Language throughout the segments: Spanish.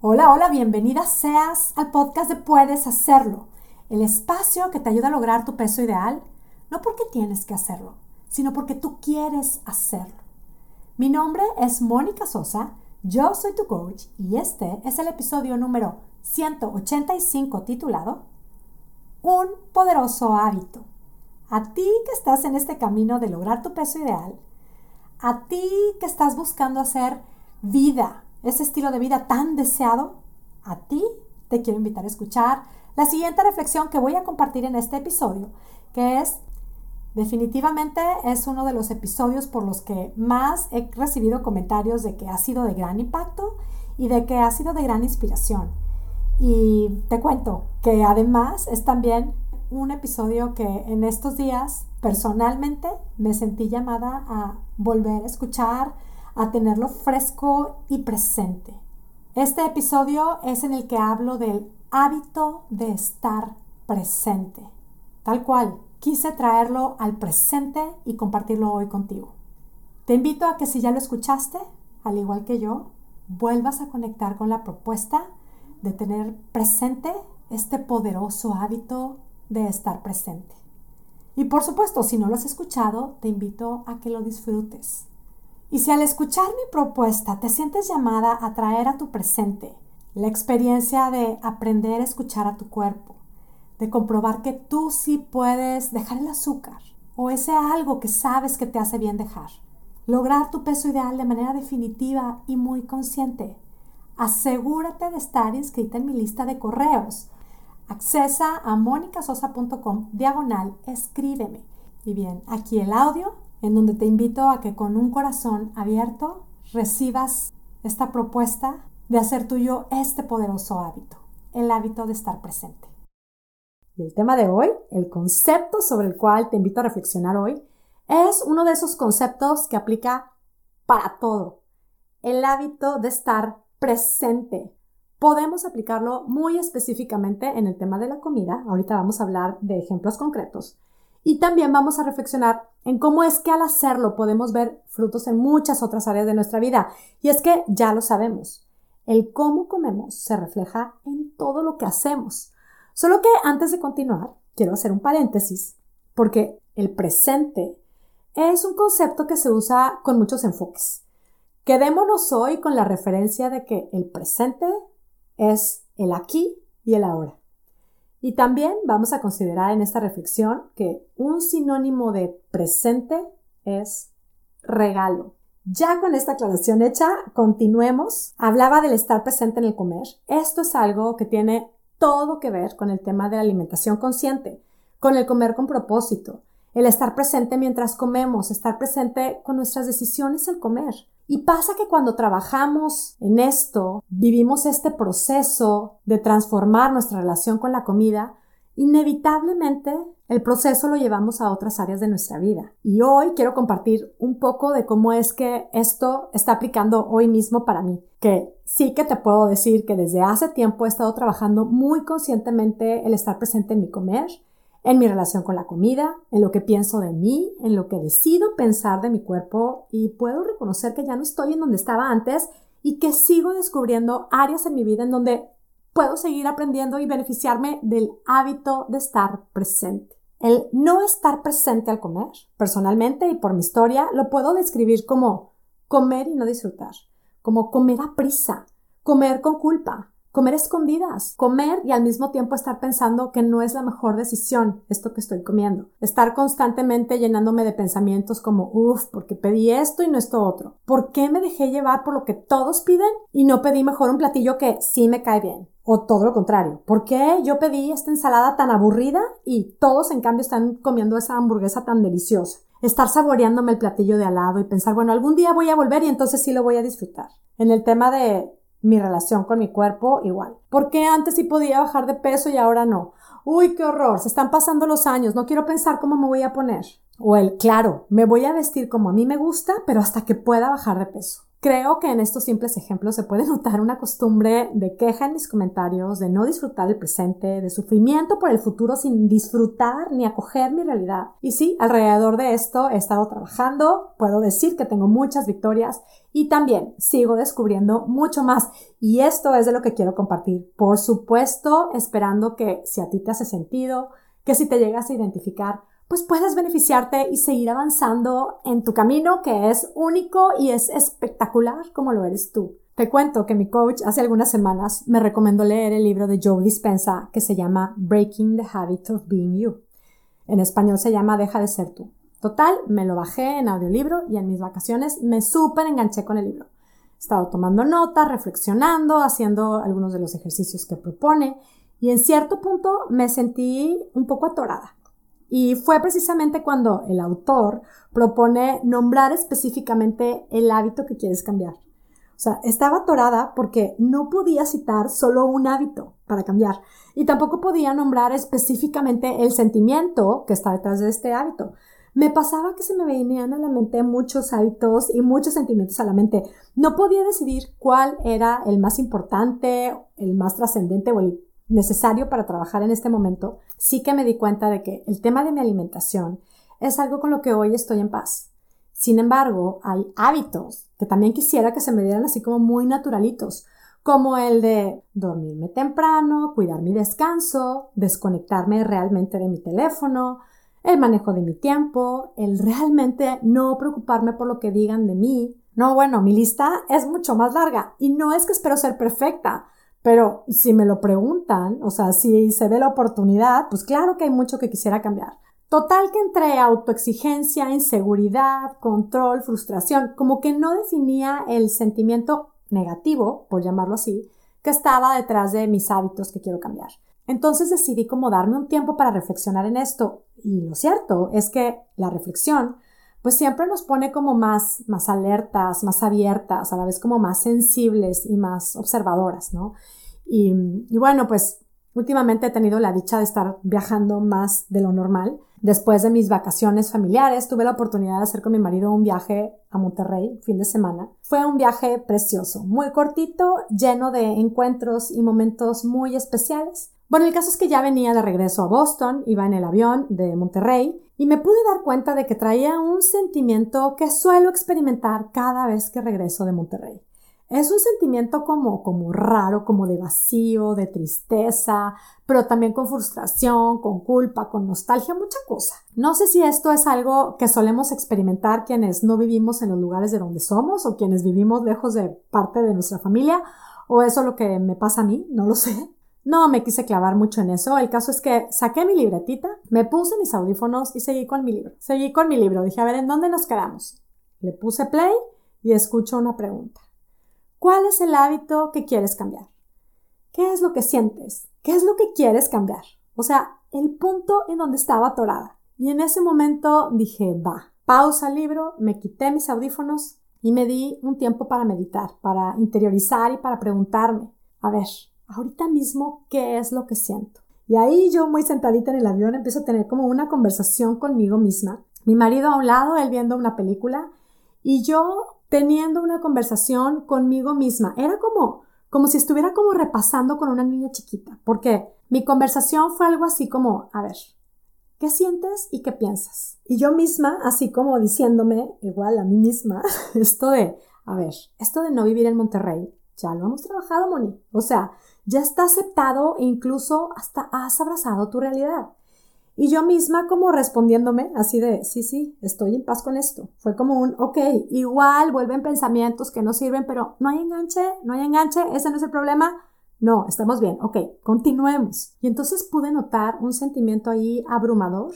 Hola, hola, bienvenida seas al podcast de Puedes Hacerlo, el espacio que te ayuda a lograr tu peso ideal, no porque tienes que hacerlo, sino porque tú quieres hacerlo. Mi nombre es Mónica Sosa, yo soy tu coach y este es el episodio número 185 titulado Un poderoso hábito. A ti que estás en este camino de lograr tu peso ideal, a ti que estás buscando hacer vida, ese estilo de vida tan deseado, a ti te quiero invitar a escuchar la siguiente reflexión que voy a compartir en este episodio, que es definitivamente es uno de los episodios por los que más he recibido comentarios de que ha sido de gran impacto y de que ha sido de gran inspiración. Y te cuento que además es también un episodio que en estos días personalmente me sentí llamada a volver a escuchar, a tenerlo fresco y presente. Este episodio es en el que hablo del hábito de estar presente. Tal cual, quise traerlo al presente y compartirlo hoy contigo. Te invito a que si ya lo escuchaste, al igual que yo, vuelvas a conectar con la propuesta de tener presente este poderoso hábito de estar presente. Y por supuesto, si no lo has escuchado, te invito a que lo disfrutes. Y si al escuchar mi propuesta te sientes llamada a traer a tu presente la experiencia de aprender a escuchar a tu cuerpo, de comprobar que tú sí puedes dejar el azúcar o ese algo que sabes que te hace bien dejar, lograr tu peso ideal de manera definitiva y muy consciente, asegúrate de estar inscrita en mi lista de correos. Accesa a monicasosa.com diagonal escríbeme. Y bien, aquí el audio en donde te invito a que con un corazón abierto recibas esta propuesta de hacer tuyo este poderoso hábito, el hábito de estar presente. Y el tema de hoy, el concepto sobre el cual te invito a reflexionar hoy, es uno de esos conceptos que aplica para todo, el hábito de estar presente. Podemos aplicarlo muy específicamente en el tema de la comida, ahorita vamos a hablar de ejemplos concretos, y también vamos a reflexionar en cómo es que al hacerlo podemos ver frutos en muchas otras áreas de nuestra vida. Y es que ya lo sabemos, el cómo comemos se refleja en todo lo que hacemos. Solo que antes de continuar, quiero hacer un paréntesis, porque el presente es un concepto que se usa con muchos enfoques. Quedémonos hoy con la referencia de que el presente es el aquí y el ahora. Y también vamos a considerar en esta reflexión que un sinónimo de presente es regalo. Ya con esta aclaración hecha, continuemos. Hablaba del estar presente en el comer. Esto es algo que tiene todo que ver con el tema de la alimentación consciente, con el comer con propósito, el estar presente mientras comemos, estar presente con nuestras decisiones al comer. Y pasa que cuando trabajamos en esto, vivimos este proceso de transformar nuestra relación con la comida, inevitablemente el proceso lo llevamos a otras áreas de nuestra vida. Y hoy quiero compartir un poco de cómo es que esto está aplicando hoy mismo para mí. Que sí que te puedo decir que desde hace tiempo he estado trabajando muy conscientemente el estar presente en mi comer, en mi relación con la comida, en lo que pienso de mí, en lo que decido pensar de mi cuerpo y puedo reconocer que ya no estoy en donde estaba antes y que sigo descubriendo áreas en mi vida en donde puedo seguir aprendiendo y beneficiarme del hábito de estar presente. El no estar presente al comer, personalmente y por mi historia, lo puedo describir como comer y no disfrutar, como comer a prisa, comer con culpa, comer escondidas, comer y al mismo tiempo estar pensando que no es la mejor decisión esto que estoy comiendo, estar constantemente llenándome de pensamientos como, uff, porque pedí esto y no esto otro, ¿por qué me dejé llevar por lo que todos piden y no pedí mejor un platillo que sí me cae bien? O todo lo contrario, ¿por qué yo pedí esta ensalada tan aburrida y todos en cambio están comiendo esa hamburguesa tan deliciosa? estar saboreándome el platillo de al lado y pensar, bueno, algún día voy a volver y entonces sí lo voy a disfrutar. En el tema de mi relación con mi cuerpo igual. ¿Por qué antes sí podía bajar de peso y ahora no? Uy, qué horror, se están pasando los años, no quiero pensar cómo me voy a poner. O el, claro, me voy a vestir como a mí me gusta, pero hasta que pueda bajar de peso. Creo que en estos simples ejemplos se puede notar una costumbre de queja en mis comentarios, de no disfrutar el presente, de sufrimiento por el futuro sin disfrutar ni acoger mi realidad. Y sí, alrededor de esto he estado trabajando, puedo decir que tengo muchas victorias y también sigo descubriendo mucho más. Y esto es de lo que quiero compartir. Por supuesto, esperando que si a ti te hace sentido, que si te llegas a identificar, pues puedes beneficiarte y seguir avanzando en tu camino que es único y es espectacular como lo eres tú. Te cuento que mi coach hace algunas semanas me recomendó leer el libro de Joe Dispensa que se llama Breaking the Habit of Being You. En español se llama Deja de ser tú. Total, me lo bajé en audiolibro y en mis vacaciones me súper enganché con el libro. He estado tomando notas, reflexionando, haciendo algunos de los ejercicios que propone y en cierto punto me sentí un poco atorada. Y fue precisamente cuando el autor propone nombrar específicamente el hábito que quieres cambiar. O sea, estaba atorada porque no podía citar solo un hábito para cambiar y tampoco podía nombrar específicamente el sentimiento que está detrás de este hábito. Me pasaba que se me venían a la mente muchos hábitos y muchos sentimientos a la mente. No podía decidir cuál era el más importante, el más trascendente o el necesario para trabajar en este momento, sí que me di cuenta de que el tema de mi alimentación es algo con lo que hoy estoy en paz. Sin embargo, hay hábitos que también quisiera que se me dieran así como muy naturalitos, como el de dormirme temprano, cuidar mi descanso, desconectarme realmente de mi teléfono, el manejo de mi tiempo, el realmente no preocuparme por lo que digan de mí. No, bueno, mi lista es mucho más larga y no es que espero ser perfecta, pero si me lo preguntan, o sea, si se ve la oportunidad, pues claro que hay mucho que quisiera cambiar. Total que entre autoexigencia, inseguridad, control, frustración, como que no definía el sentimiento negativo, por llamarlo así, que estaba detrás de mis hábitos que quiero cambiar. Entonces decidí como darme un tiempo para reflexionar en esto. Y lo cierto es que la reflexión pues siempre nos pone como más, más alertas, más abiertas, a la vez como más sensibles y más observadoras, ¿no? Y, y bueno, pues últimamente he tenido la dicha de estar viajando más de lo normal. Después de mis vacaciones familiares, tuve la oportunidad de hacer con mi marido un viaje a Monterrey, fin de semana. Fue un viaje precioso, muy cortito, lleno de encuentros y momentos muy especiales. Bueno, el caso es que ya venía de regreso a Boston, iba en el avión de Monterrey y me pude dar cuenta de que traía un sentimiento que suelo experimentar cada vez que regreso de Monterrey. Es un sentimiento como, como raro, como de vacío, de tristeza, pero también con frustración, con culpa, con nostalgia, mucha cosa. No sé si esto es algo que solemos experimentar quienes no vivimos en los lugares de donde somos o quienes vivimos lejos de parte de nuestra familia o eso es lo que me pasa a mí, no lo sé. No me quise clavar mucho en eso. El caso es que saqué mi libretita, me puse mis audífonos y seguí con mi libro. Seguí con mi libro. Dije, a ver, ¿en dónde nos quedamos? Le puse play y escucho una pregunta. ¿Cuál es el hábito que quieres cambiar? ¿Qué es lo que sientes? ¿Qué es lo que quieres cambiar? O sea, el punto en donde estaba atorada. Y en ese momento dije, va, pausa el libro, me quité mis audífonos y me di un tiempo para meditar, para interiorizar y para preguntarme, a ver, ahorita mismo qué es lo que siento. Y ahí yo muy sentadita en el avión empiezo a tener como una conversación conmigo misma. Mi marido a un lado, él viendo una película y yo teniendo una conversación conmigo misma. Era como, como si estuviera como repasando con una niña chiquita, porque mi conversación fue algo así como, a ver, ¿qué sientes y qué piensas? Y yo misma, así como diciéndome, igual a mí misma, esto de, a ver, esto de no vivir en Monterrey, ya lo hemos trabajado, Moni. O sea, ya está aceptado e incluso hasta has abrazado tu realidad. Y yo misma como respondiéndome así de, sí, sí, estoy en paz con esto. Fue como un, ok, igual vuelven pensamientos que no sirven, pero no hay enganche, no hay enganche, ese no es el problema. No, estamos bien, ok, continuemos. Y entonces pude notar un sentimiento ahí abrumador,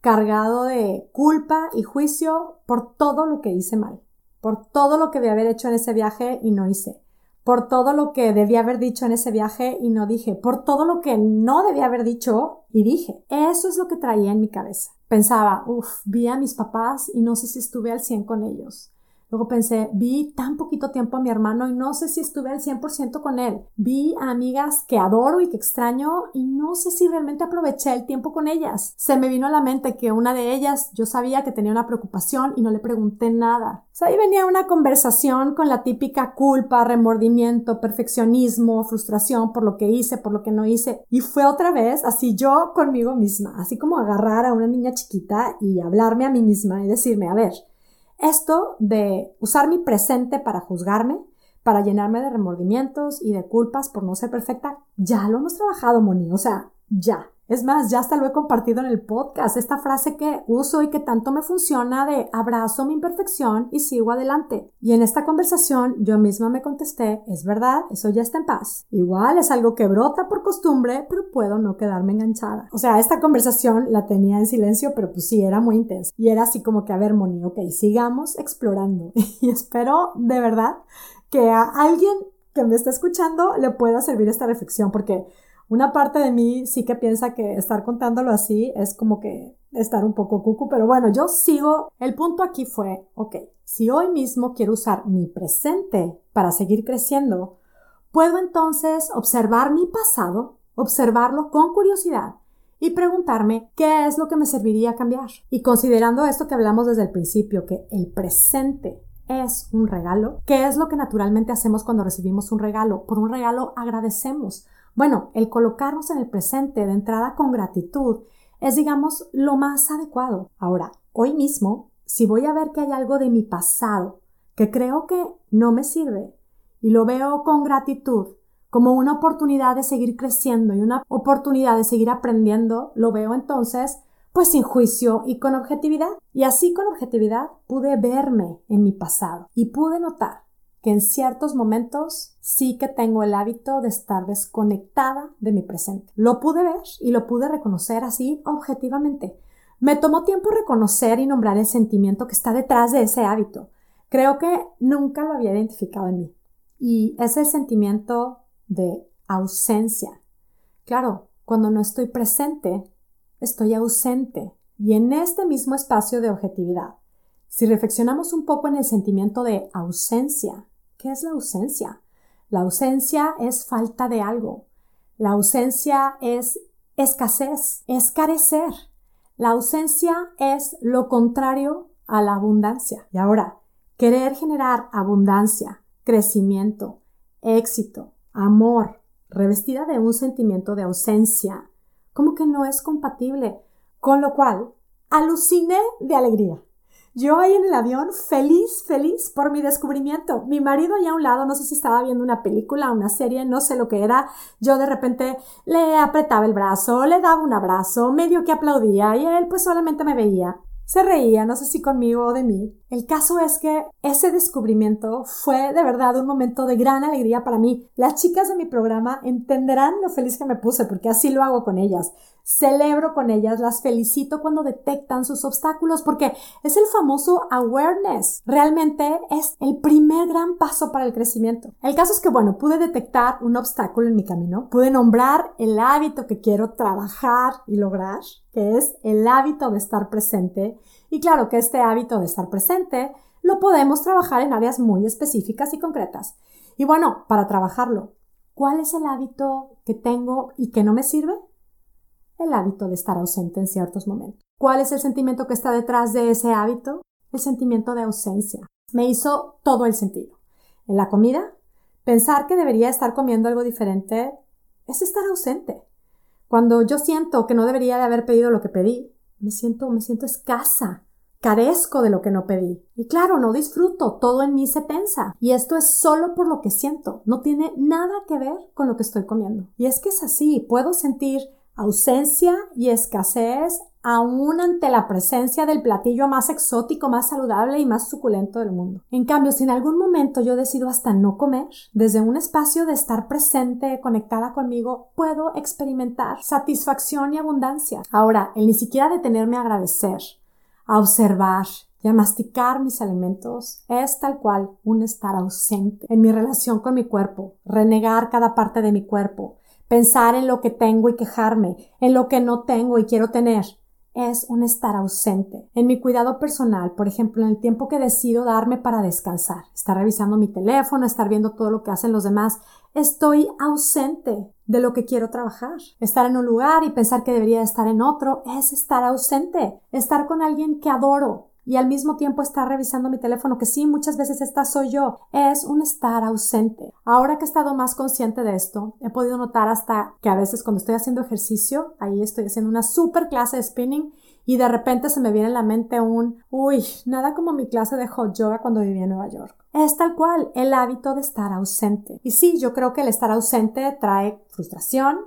cargado de culpa y juicio por todo lo que hice mal, por todo lo que debía haber hecho en ese viaje y no hice por todo lo que debía haber dicho en ese viaje y no dije, por todo lo que no debía haber dicho y dije. Eso es lo que traía en mi cabeza. Pensaba, uff, vi a mis papás y no sé si estuve al 100 con ellos. Luego pensé, vi tan poquito tiempo a mi hermano y no sé si estuve al 100% con él. Vi a amigas que adoro y que extraño y no sé si realmente aproveché el tiempo con ellas. Se me vino a la mente que una de ellas yo sabía que tenía una preocupación y no le pregunté nada. O sea, ahí venía una conversación con la típica culpa, remordimiento, perfeccionismo, frustración por lo que hice, por lo que no hice. Y fue otra vez así yo conmigo misma, así como agarrar a una niña chiquita y hablarme a mí misma y decirme, a ver, esto de usar mi presente para juzgarme, para llenarme de remordimientos y de culpas por no ser perfecta, ya lo hemos trabajado, Moni, o sea, ya. Es más, ya hasta lo he compartido en el podcast, esta frase que uso y que tanto me funciona de abrazo mi imperfección y sigo adelante. Y en esta conversación yo misma me contesté, es verdad, eso ya está en paz. Igual es algo que brota por costumbre, pero puedo no quedarme enganchada. O sea, esta conversación la tenía en silencio, pero pues sí, era muy intensa. Y era así como que, a ver, Moni, ok, sigamos explorando. y espero de verdad que a alguien que me está escuchando le pueda servir esta reflexión, porque una parte de mí sí que piensa que estar contándolo así es como que estar un poco cucu, pero bueno, yo sigo. El punto aquí fue, ok, si hoy mismo quiero usar mi presente para seguir creciendo, puedo entonces observar mi pasado, observarlo con curiosidad y preguntarme qué es lo que me serviría cambiar. Y considerando esto que hablamos desde el principio, que el presente es un regalo, ¿qué es lo que naturalmente hacemos cuando recibimos un regalo? Por un regalo agradecemos bueno, el colocarnos en el presente de entrada con gratitud es, digamos, lo más adecuado. Ahora, hoy mismo, si voy a ver que hay algo de mi pasado que creo que no me sirve y lo veo con gratitud como una oportunidad de seguir creciendo y una oportunidad de seguir aprendiendo, lo veo entonces pues sin juicio y con objetividad. Y así con objetividad pude verme en mi pasado y pude notar que en ciertos momentos sí que tengo el hábito de estar desconectada de mi presente. Lo pude ver y lo pude reconocer así objetivamente. Me tomó tiempo reconocer y nombrar el sentimiento que está detrás de ese hábito. Creo que nunca lo había identificado en mí. Y es el sentimiento de ausencia. Claro, cuando no estoy presente, estoy ausente. Y en este mismo espacio de objetividad, si reflexionamos un poco en el sentimiento de ausencia, ¿Qué es la ausencia? La ausencia es falta de algo. La ausencia es escasez, es carecer. La ausencia es lo contrario a la abundancia. Y ahora, querer generar abundancia, crecimiento, éxito, amor, revestida de un sentimiento de ausencia, como que no es compatible. Con lo cual, aluciné de alegría. Yo ahí en el avión, feliz, feliz por mi descubrimiento. Mi marido allá a un lado, no sé si estaba viendo una película, una serie, no sé lo que era. Yo de repente le apretaba el brazo, le daba un abrazo, medio que aplaudía y él pues solamente me veía. Se reía, no sé si conmigo o de mí. El caso es que ese descubrimiento fue de verdad un momento de gran alegría para mí. Las chicas de mi programa entenderán lo feliz que me puse porque así lo hago con ellas. Celebro con ellas, las felicito cuando detectan sus obstáculos porque es el famoso awareness. Realmente es el primer gran paso para el crecimiento. El caso es que, bueno, pude detectar un obstáculo en mi camino, pude nombrar el hábito que quiero trabajar y lograr que es el hábito de estar presente. Y claro que este hábito de estar presente lo podemos trabajar en áreas muy específicas y concretas. Y bueno, para trabajarlo, ¿cuál es el hábito que tengo y que no me sirve? El hábito de estar ausente en ciertos momentos. ¿Cuál es el sentimiento que está detrás de ese hábito? El sentimiento de ausencia. Me hizo todo el sentido. En la comida, pensar que debería estar comiendo algo diferente es estar ausente. Cuando yo siento que no debería de haber pedido lo que pedí, me siento, me siento escasa, carezco de lo que no pedí. Y claro, no disfruto, todo en mí se tensa. Y esto es solo por lo que siento, no tiene nada que ver con lo que estoy comiendo. Y es que es así, puedo sentir ausencia y escasez aún ante la presencia del platillo más exótico, más saludable y más suculento del mundo. En cambio, si en algún momento yo decido hasta no comer, desde un espacio de estar presente, conectada conmigo, puedo experimentar satisfacción y abundancia. Ahora, el ni siquiera detenerme a agradecer, a observar, y a masticar mis alimentos es tal cual un estar ausente en mi relación con mi cuerpo, renegar cada parte de mi cuerpo, pensar en lo que tengo y quejarme, en lo que no tengo y quiero tener, es un estar ausente. En mi cuidado personal, por ejemplo, en el tiempo que decido darme para descansar, estar revisando mi teléfono, estar viendo todo lo que hacen los demás, estoy ausente de lo que quiero trabajar. Estar en un lugar y pensar que debería estar en otro es estar ausente. Estar con alguien que adoro, y al mismo tiempo estar revisando mi teléfono, que sí, muchas veces esta soy yo, es un estar ausente. Ahora que he estado más consciente de esto, he podido notar hasta que a veces cuando estoy haciendo ejercicio, ahí estoy haciendo una super clase de spinning y de repente se me viene en la mente un, uy, nada como mi clase de hot yoga cuando vivía en Nueva York. Es tal cual el hábito de estar ausente. Y sí, yo creo que el estar ausente trae frustración,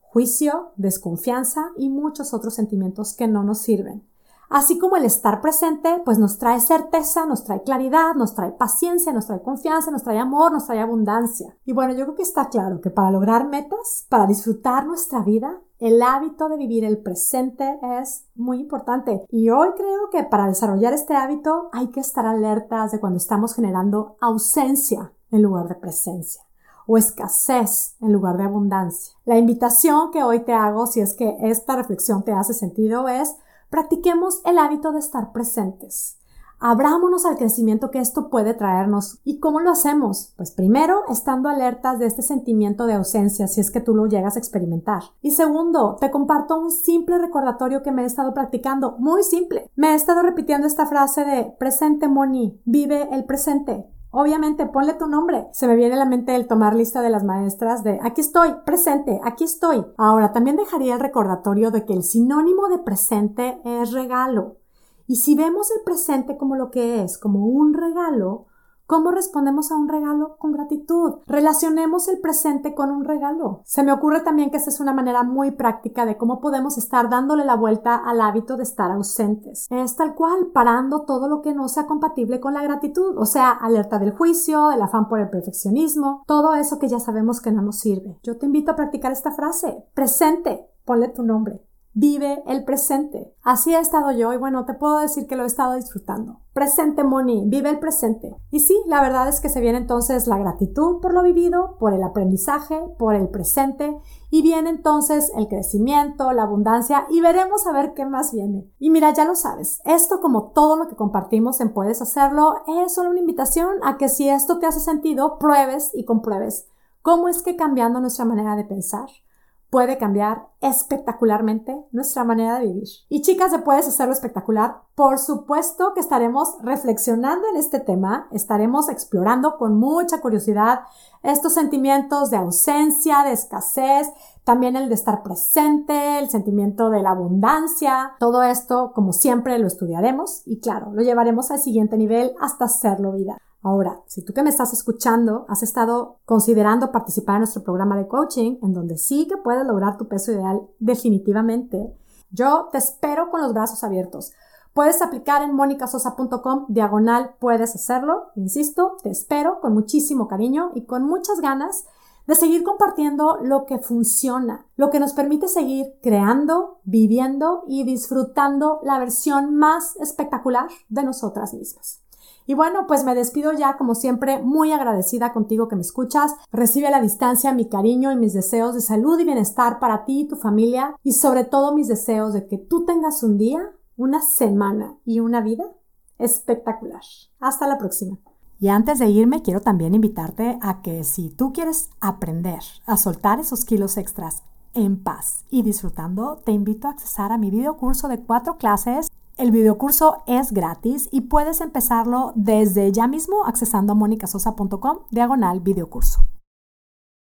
juicio, desconfianza y muchos otros sentimientos que no nos sirven. Así como el estar presente, pues nos trae certeza, nos trae claridad, nos trae paciencia, nos trae confianza, nos trae amor, nos trae abundancia. Y bueno, yo creo que está claro que para lograr metas, para disfrutar nuestra vida, el hábito de vivir el presente es muy importante. Y hoy creo que para desarrollar este hábito hay que estar alertas de cuando estamos generando ausencia en lugar de presencia o escasez en lugar de abundancia. La invitación que hoy te hago, si es que esta reflexión te hace sentido, es Practiquemos el hábito de estar presentes. Abrámonos al crecimiento que esto puede traernos. ¿Y cómo lo hacemos? Pues primero, estando alertas de este sentimiento de ausencia, si es que tú lo llegas a experimentar. Y segundo, te comparto un simple recordatorio que me he estado practicando, muy simple. Me he estado repitiendo esta frase de presente, Moni, vive el presente. Obviamente, ponle tu nombre. Se me viene a la mente el tomar lista de las maestras de aquí estoy, presente, aquí estoy. Ahora, también dejaría el recordatorio de que el sinónimo de presente es regalo. Y si vemos el presente como lo que es, como un regalo, ¿Cómo respondemos a un regalo? Con gratitud. Relacionemos el presente con un regalo. Se me ocurre también que esta es una manera muy práctica de cómo podemos estar dándole la vuelta al hábito de estar ausentes. Es tal cual, parando todo lo que no sea compatible con la gratitud, o sea, alerta del juicio, el afán por el perfeccionismo, todo eso que ya sabemos que no nos sirve. Yo te invito a practicar esta frase. Presente. Ponle tu nombre. Vive el presente. Así he estado yo y bueno, te puedo decir que lo he estado disfrutando. Presente, Moni, vive el presente. Y sí, la verdad es que se viene entonces la gratitud por lo vivido, por el aprendizaje, por el presente y viene entonces el crecimiento, la abundancia y veremos a ver qué más viene. Y mira, ya lo sabes, esto como todo lo que compartimos en Puedes Hacerlo es solo una invitación a que si esto te hace sentido, pruebes y compruebes cómo es que cambiando nuestra manera de pensar, puede cambiar espectacularmente nuestra manera de vivir. Y chicas, ¿se puedes hacerlo espectacular? Por supuesto que estaremos reflexionando en este tema, estaremos explorando con mucha curiosidad estos sentimientos de ausencia, de escasez, también el de estar presente, el sentimiento de la abundancia, todo esto, como siempre, lo estudiaremos y claro, lo llevaremos al siguiente nivel hasta hacerlo vida. Ahora, si tú que me estás escuchando has estado considerando participar en nuestro programa de coaching, en donde sí que puedes lograr tu peso ideal definitivamente, yo te espero con los brazos abiertos. Puedes aplicar en monicasosa.com diagonal, puedes hacerlo. Insisto, te espero con muchísimo cariño y con muchas ganas de seguir compartiendo lo que funciona, lo que nos permite seguir creando, viviendo y disfrutando la versión más espectacular de nosotras mismas. Y bueno, pues me despido ya como siempre muy agradecida contigo que me escuchas. Recibe a la distancia mi cariño y mis deseos de salud y bienestar para ti y tu familia y sobre todo mis deseos de que tú tengas un día, una semana y una vida espectacular. Hasta la próxima. Y antes de irme, quiero también invitarte a que si tú quieres aprender a soltar esos kilos extras en paz y disfrutando, te invito a accesar a mi video curso de cuatro clases el videocurso es gratis y puedes empezarlo desde ya mismo accesando a monicasosa.com diagonal videocurso.